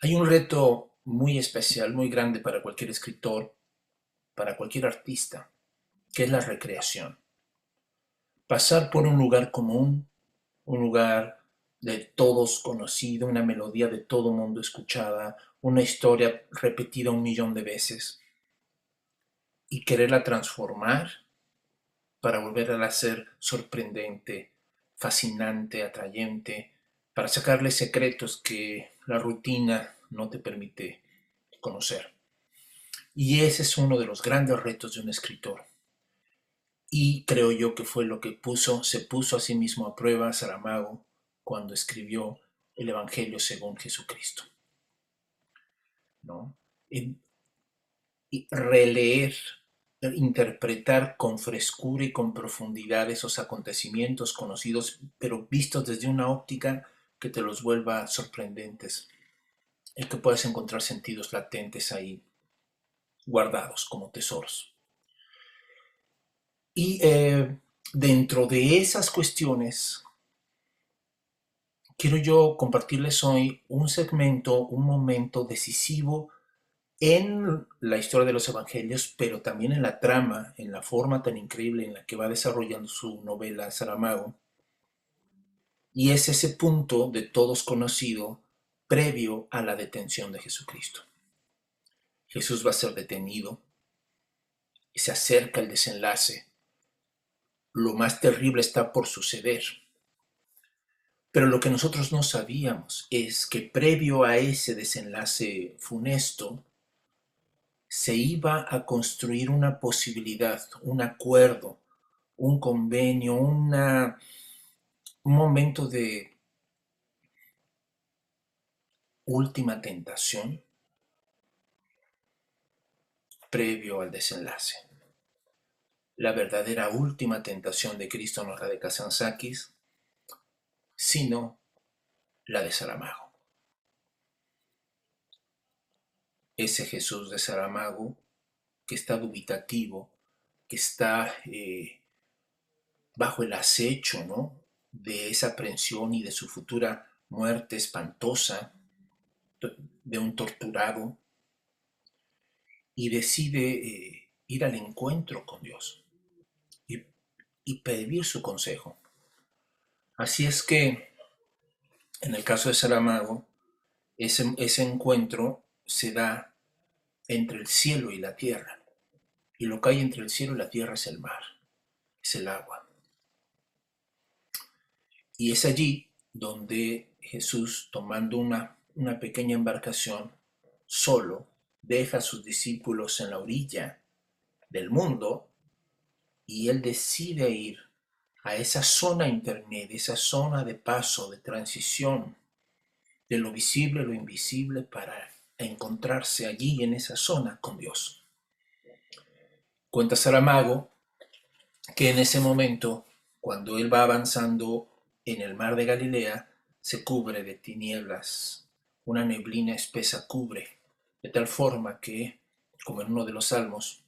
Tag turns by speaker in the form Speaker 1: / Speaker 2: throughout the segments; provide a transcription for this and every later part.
Speaker 1: Hay un reto muy especial, muy grande para cualquier escritor, para cualquier artista, que es la recreación. Pasar por un lugar común, un lugar de todos conocido, una melodía de todo mundo escuchada, una historia repetida un millón de veces, y quererla transformar para volverla a ser sorprendente, fascinante, atrayente, para sacarle secretos que la rutina no te permite conocer. Y ese es uno de los grandes retos de un escritor. Y creo yo que fue lo que puso, se puso a sí mismo a prueba Saramago cuando escribió el Evangelio según Jesucristo. ¿No? Y, releer, interpretar con frescura y con profundidad esos acontecimientos conocidos, pero vistos desde una óptica que te los vuelva sorprendentes el que puedas encontrar sentidos latentes ahí guardados como tesoros. Y eh, dentro de esas cuestiones, quiero yo compartirles hoy un segmento, un momento decisivo en la historia de los evangelios, pero también en la trama, en la forma tan increíble en la que va desarrollando su novela Saramago. Y es ese punto de todos conocido previo a la detención de Jesucristo. Jesús va a ser detenido se acerca el desenlace. Lo más terrible está por suceder. Pero lo que nosotros no sabíamos es que previo a ese desenlace funesto, se iba a construir una posibilidad, un acuerdo, un convenio, una, un momento de última tentación previo al desenlace. La verdadera última tentación de Cristo no es la de Kazansakis, sino la de Saramago. Ese Jesús de Saramago que está dubitativo, que está eh, bajo el acecho ¿no? De esa aprensión y de su futura muerte espantosa, de un torturado y decide eh, ir al encuentro con Dios y, pedir su consejo. Así es que, en el caso de Saramago, ese, ese encuentro se da entre el cielo y la tierra. Y lo que hay entre el cielo y la tierra es el mar, es el agua. Y es allí donde Jesús, tomando una una pequeña embarcación, solo, deja a sus discípulos en la orilla del mundo y él decide ir a esa zona intermedia, esa zona de paso, de transición, de lo visible a lo invisible para encontrarse allí en esa zona con Dios. Cuenta Saramago que en ese momento, cuando él va avanzando en el mar de Galilea, se cubre de tinieblas una neblina espesa cubre, de tal forma que, como en uno de los salmos,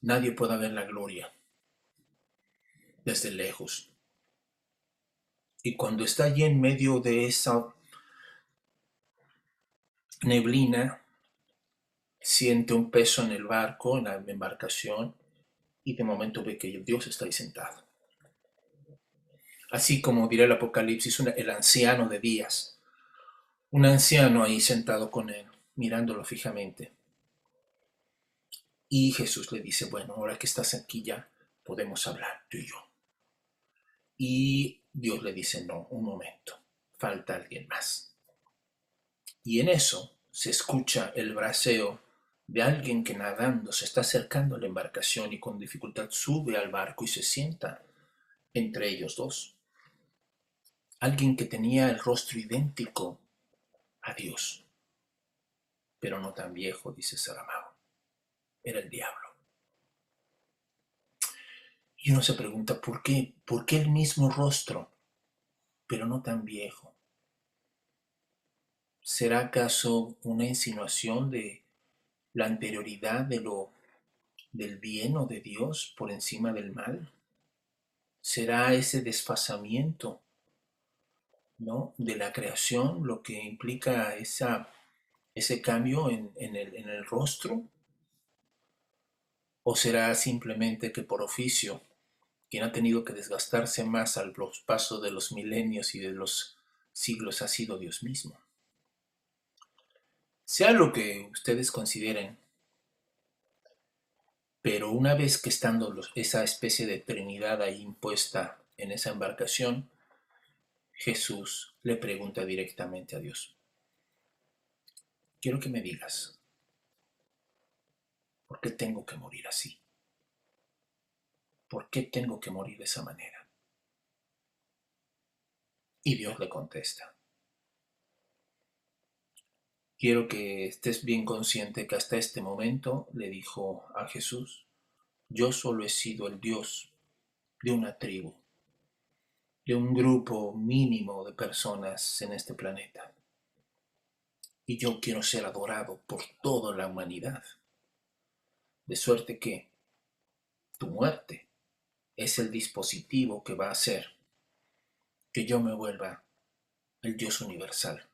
Speaker 1: nadie pueda ver la gloria desde lejos. Y cuando está allí en medio de esa neblina, siente un peso en el barco, en la embarcación, y de momento ve que Dios está ahí sentado. Así como dirá el Apocalipsis, el anciano de días, un anciano ahí sentado con él, mirándolo fijamente. Y Jesús le dice, bueno, ahora que estás aquí ya, podemos hablar tú y yo. Y Dios le dice, no, un momento, falta alguien más. Y en eso se escucha el braseo de alguien que nadando se está acercando a la embarcación y con dificultad sube al barco y se sienta entre ellos dos. Alguien que tenía el rostro idéntico a Dios. Pero no tan viejo, dice Saramago. Era el diablo. Y uno se pregunta, ¿por qué? ¿Por qué el mismo rostro, pero no tan viejo? ¿Será acaso una insinuación de la anterioridad de lo del bien o de Dios por encima del mal? ¿Será ese desfasamiento de la creación, lo que implica esa ese cambio en, el, en el rostro? ¿O será simplemente que por oficio quien ha tenido que desgastarse más al paso de los milenios y de los siglos ha sido Dios mismo? Sea lo que ustedes consideren, pero una vez que estando esa especie de Trinidad ahí impuesta en esa embarcación, Jesús le pregunta directamente a Dios, quiero que me digas, ¿por qué tengo que morir así? ¿Por qué tengo que morir de esa manera? Y Dios le contesta, Quiero que estés bien consciente que hasta este momento le dijo a Jesús, yo solo he sido el Dios de una tribu, de un grupo mínimo de personas en este planeta. Y yo quiero ser adorado por toda la humanidad. De suerte que tu muerte es el dispositivo que va a hacer que yo me vuelva el Dios universal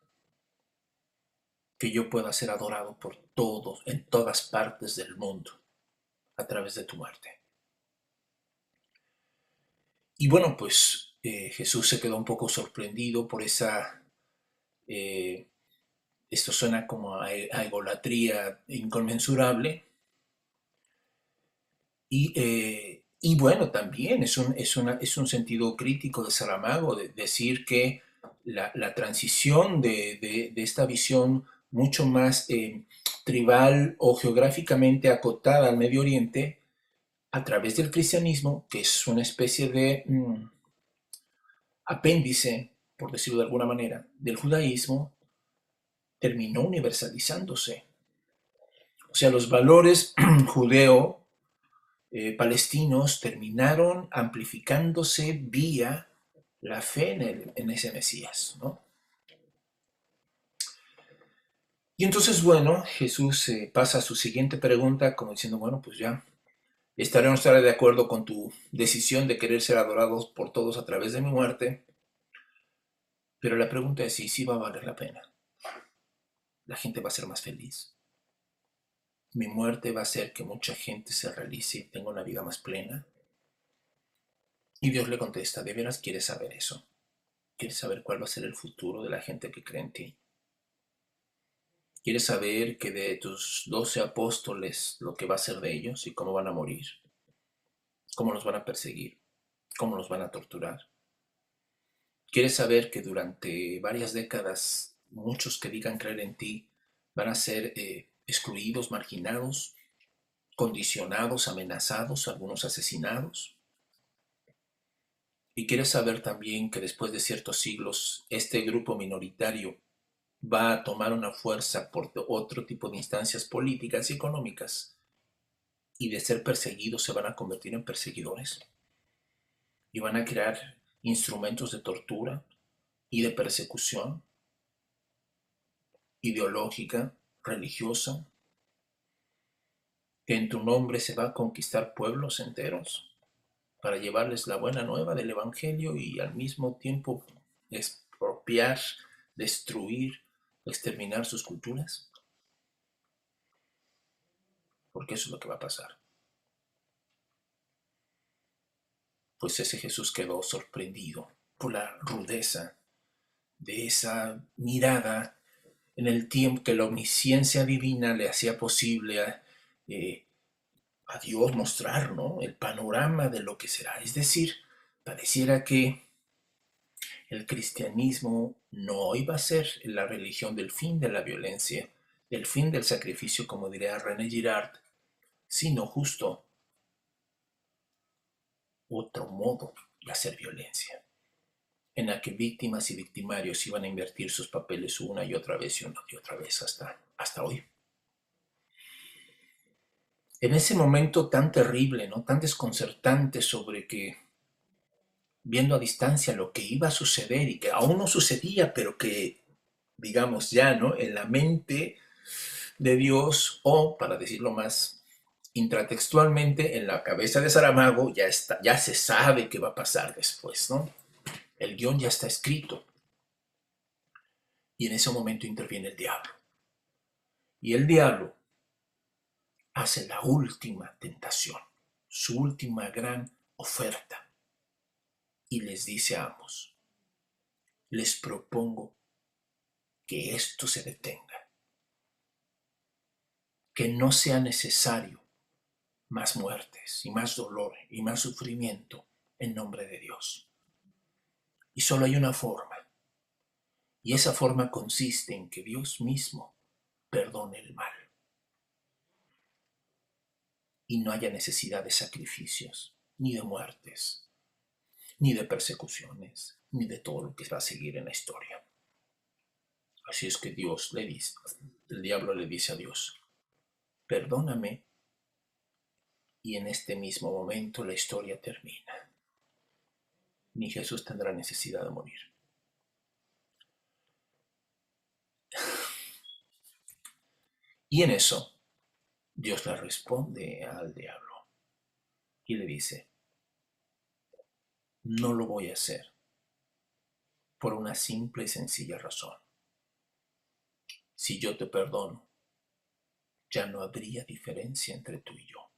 Speaker 1: que yo pueda ser adorado por todos, en todas partes del mundo, a través de tu muerte. Y bueno, pues eh, Jesús se quedó un poco sorprendido por esa... Eh, esto suena como a, egolatría inconmensurable. Y, eh, y, bueno, también es un, es, es un sentido crítico de Saramago de decir que la, la transición de, de, de, esta visión mucho más tribal o geográficamente acotada al Medio Oriente a través del cristianismo, que es una especie de mm, apéndice, por decirlo de alguna manera, del judaísmo, terminó universalizándose. O sea, los valores judeo eh, terminaron amplificándose vía la fe en, en ese Mesías, ¿no? Y entonces, bueno, Jesús eh, pasa a su siguiente pregunta como diciendo, bueno, pues ya, estaré o no estaré de acuerdo con tu decisión de querer ser adorados por todos a través de mi muerte, pero la pregunta es si sí va a valer la pena. La gente va a ser más feliz. Mi muerte va a hacer que mucha gente se realice y tenga una vida más plena. Y Dios le contesta, ¿de veras quieres saber eso? ¿Quieres saber cuál va a ser el futuro de la gente que cree en ti? ¿Quieres saber que de tus doce apóstoles lo que va a ser de ellos y cómo van a morir? ¿Cómo los van a perseguir? ¿Cómo los van a torturar? ¿Quieres saber que durante varias décadas muchos que digan creer en ti van a ser eh, excluidos, marginados, condicionados, amenazados, algunos asesinados? Y quieres saber también que después de ciertos siglos este grupo minoritario va a tomar una fuerza por otro tipo de instancias políticas y económicas y de ser perseguidos se van a convertir en perseguidores. Y van a crear instrumentos de tortura y de persecución ideológica, religiosa, que en tu nombre se va a conquistar pueblos enteros para llevarles la buena nueva del Evangelio y al mismo tiempo expropiar, destruir exterminar sus culturas? Porque eso es lo que va a pasar. Pues ese Jesús quedó sorprendido por la rudeza de esa mirada en el tiempo que la omnisciencia divina le hacía posible a, eh, a Dios mostrar ¿no? el panorama de lo que será. Es decir, pareciera que el cristianismo no iba a ser la religión del fin de la violencia, del fin del sacrificio, como diría René Girard, sino justo otro modo de hacer violencia, en la que víctimas y victimarios iban a invertir sus papeles una y otra vez y una y otra vez hasta, hasta hoy. En ese momento tan terrible, ¿no? tan desconcertante sobre que viendo a distancia lo que iba a suceder y que aún no sucedía, pero que, digamos, ya, ¿no? En la mente de Dios, o para decirlo más intratextualmente, en la cabeza de Saramago, ya, está, ya se sabe qué va a pasar después, ¿no? El guion ya está escrito. Y en ese momento interviene el diablo. Y el diablo hace la última tentación, su última gran oferta. Y les dice a ambos, les propongo que esto se detenga, que no sea necesario más muertes y más dolor y más sufrimiento en nombre de Dios. Y solo hay una forma, y esa forma consiste en que Dios mismo perdone el mal. Y no haya necesidad de sacrificios, ni de muertes, ni de persecuciones, ni de todo lo que va a seguir en la historia. Así es que Dios le dice, el diablo le dice a Dios, perdóname, y en este mismo momento la historia termina. Ni Jesús tendrá necesidad de morir. Y en eso, Dios le responde al diablo y le dice, no lo voy a hacer por una simple y sencilla razón. Si yo te perdono, ya no habría diferencia entre tú y yo.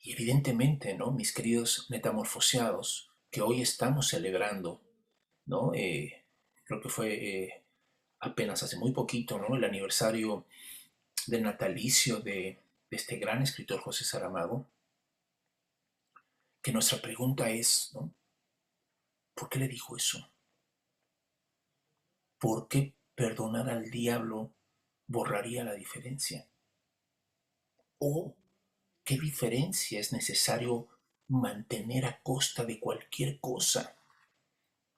Speaker 1: Y evidentemente, ¿no? Mis queridos metamorfoseados, que hoy estamos celebrando, ¿no? Eh, creo que fue eh, apenas hace muy poquito, ¿no? El aniversario del natalicio de, de este gran escritor José Saramago, que nuestra pregunta es. ¿Por qué le dijo eso? ¿Por qué perdonar al diablo borraría la diferencia? ¿O qué diferencia es necesario mantener a costa de cualquier cosa?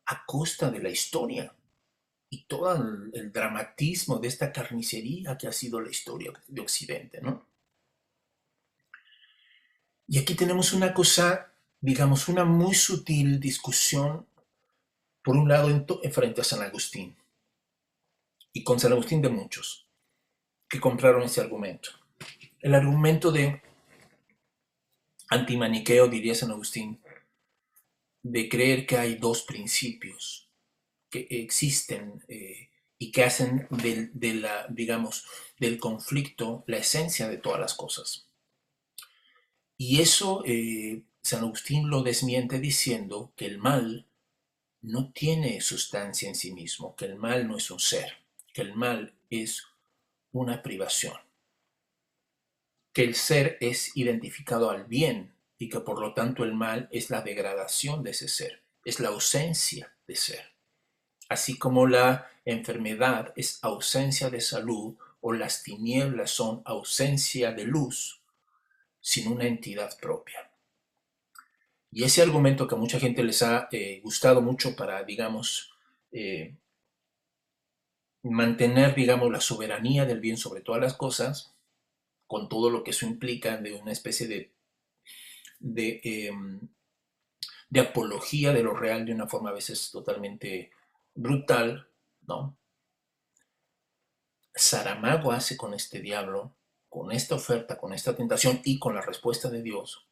Speaker 1: A costa de la historia y todo el, el dramatismo de esta carnicería que ha sido la historia de Occidente, ¿no? Y aquí tenemos una cosa, digamos, una muy sutil discusión por un lado en, frente a San Agustín, y con San Agustín de muchos, que compraron ese argumento. El argumento de antimaniqueo, diría San Agustín, de creer que hay dos principios que existen eh, y que hacen del, de digamos, del conflicto la esencia de todas las cosas. Y eso eh, San Agustín lo desmiente diciendo que el mal no tiene sustancia en sí mismo, que el mal no es un ser, que el mal es una privación, que el ser es identificado al bien y que por lo tanto el mal es la degradación de ese ser, es la ausencia de ser. Así como la enfermedad es ausencia de salud o las tinieblas son ausencia de luz sin una entidad propia. Y ese argumento que a mucha gente les ha eh, gustado mucho para, digamos, eh, mantener, digamos, la soberanía del bien sobre todas las cosas, con todo lo que eso implica de una especie de, de, em, de apología de lo real de una forma a veces totalmente brutal, ¿no? Saramago hace con este diablo, con esta oferta, con esta tentación y con la respuesta de Dios,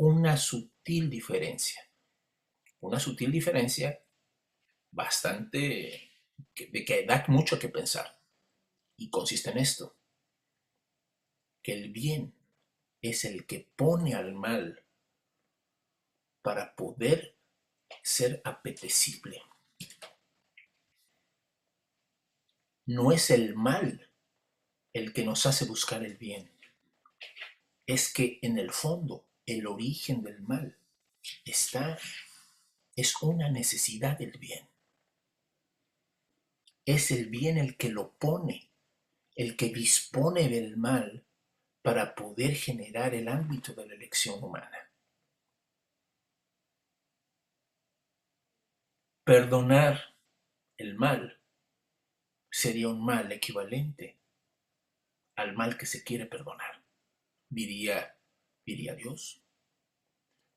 Speaker 1: una sutil diferencia. Una sutil diferencia bastante, de que da mucho que pensar. Y consiste en esto, que el bien es el que pone al mal para poder ser apetecible. No es el mal el que nos hace buscar el bien. Es que en el fondo el origen del mal está, es una necesidad del bien. Es el bien el que lo pone, el que dispone del mal para poder generar el ámbito de la elección humana. Perdonar el mal sería un mal equivalente al mal que se quiere perdonar, diría Dios.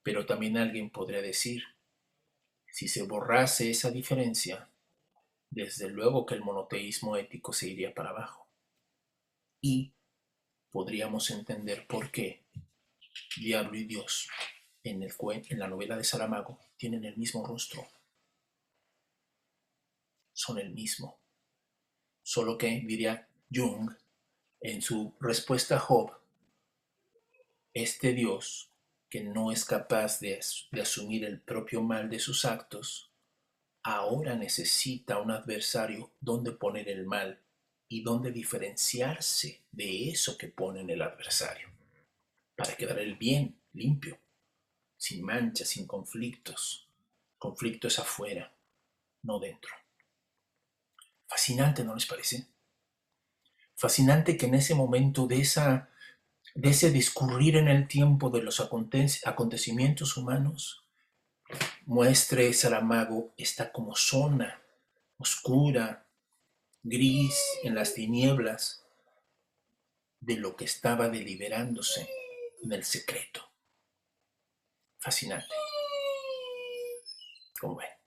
Speaker 1: Pero también alguien podría decir, si se borrase esa diferencia, desde luego que el monoteísmo ético se iría para abajo. Y podríamos entender por qué Diablo y Dios en, el, en la novela de Saramago tienen el mismo rostro. Son el mismo. Solo que, diría Jung, en su respuesta a Job, este Dios que no es capaz de, asumir el propio mal de sus actos, ahora necesita un adversario donde poner el mal y donde diferenciarse de eso que pone en el adversario, para quedar el bien limpio, sin manchas, sin conflictos. Conflicto es afuera, no dentro. Fascinante, ¿no les parece? Fascinante que en ese momento de, esa, de ese discurrir en el tiempo de los acontecimientos humanos, muestre Saramago esta como zona oscura, gris, en las tinieblas de lo que estaba deliberándose en el secreto. Fascinante. Como ven.